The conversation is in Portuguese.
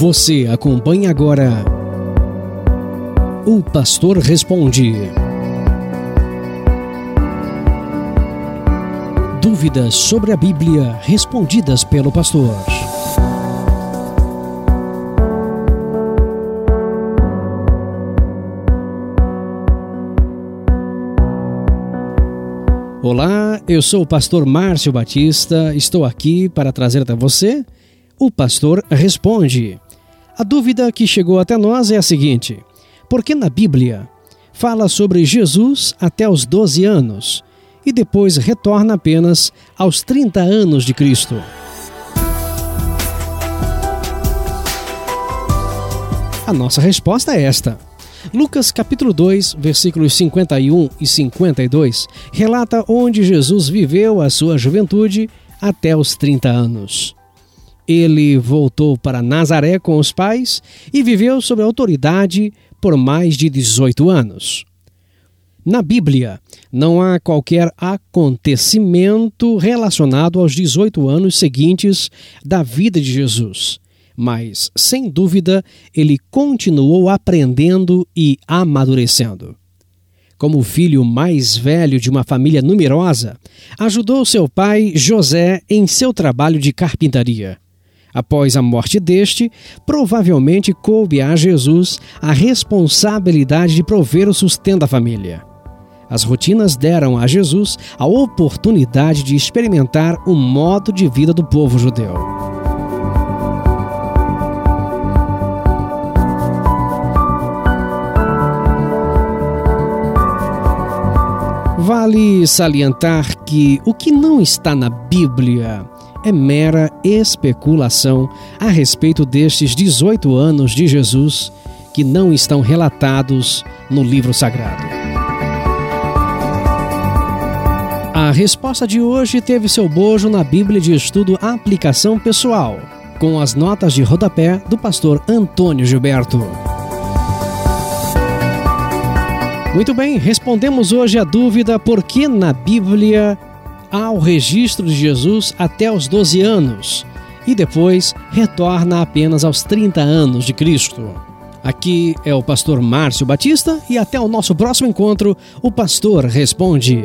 Você acompanha agora O Pastor Responde. Dúvidas sobre a Bíblia respondidas pelo pastor. Olá, eu sou o pastor Márcio Batista, estou aqui para trazer até você o pastor responde. A dúvida que chegou até nós é a seguinte: por que na Bíblia fala sobre Jesus até os 12 anos e depois retorna apenas aos 30 anos de Cristo? A nossa resposta é esta. Lucas capítulo 2, versículos 51 e 52 relata onde Jesus viveu a sua juventude até os 30 anos. Ele voltou para Nazaré com os pais e viveu sob autoridade por mais de 18 anos. Na Bíblia, não há qualquer acontecimento relacionado aos 18 anos seguintes da vida de Jesus, mas, sem dúvida, ele continuou aprendendo e amadurecendo. Como filho mais velho de uma família numerosa, ajudou seu pai José em seu trabalho de carpintaria. Após a morte deste, provavelmente coube a Jesus a responsabilidade de prover o sustento da família. As rotinas deram a Jesus a oportunidade de experimentar o modo de vida do povo judeu. Vale salientar que o que não está na Bíblia é mera especulação a respeito destes 18 anos de Jesus que não estão relatados no livro sagrado. A resposta de hoje teve seu bojo na Bíblia de Estudo Aplicação Pessoal, com as notas de rodapé do pastor Antônio Gilberto. Muito bem, respondemos hoje a dúvida por que na Bíblia há o registro de Jesus até os 12 anos e depois retorna apenas aos 30 anos de Cristo. Aqui é o pastor Márcio Batista e até o nosso próximo encontro, o pastor responde.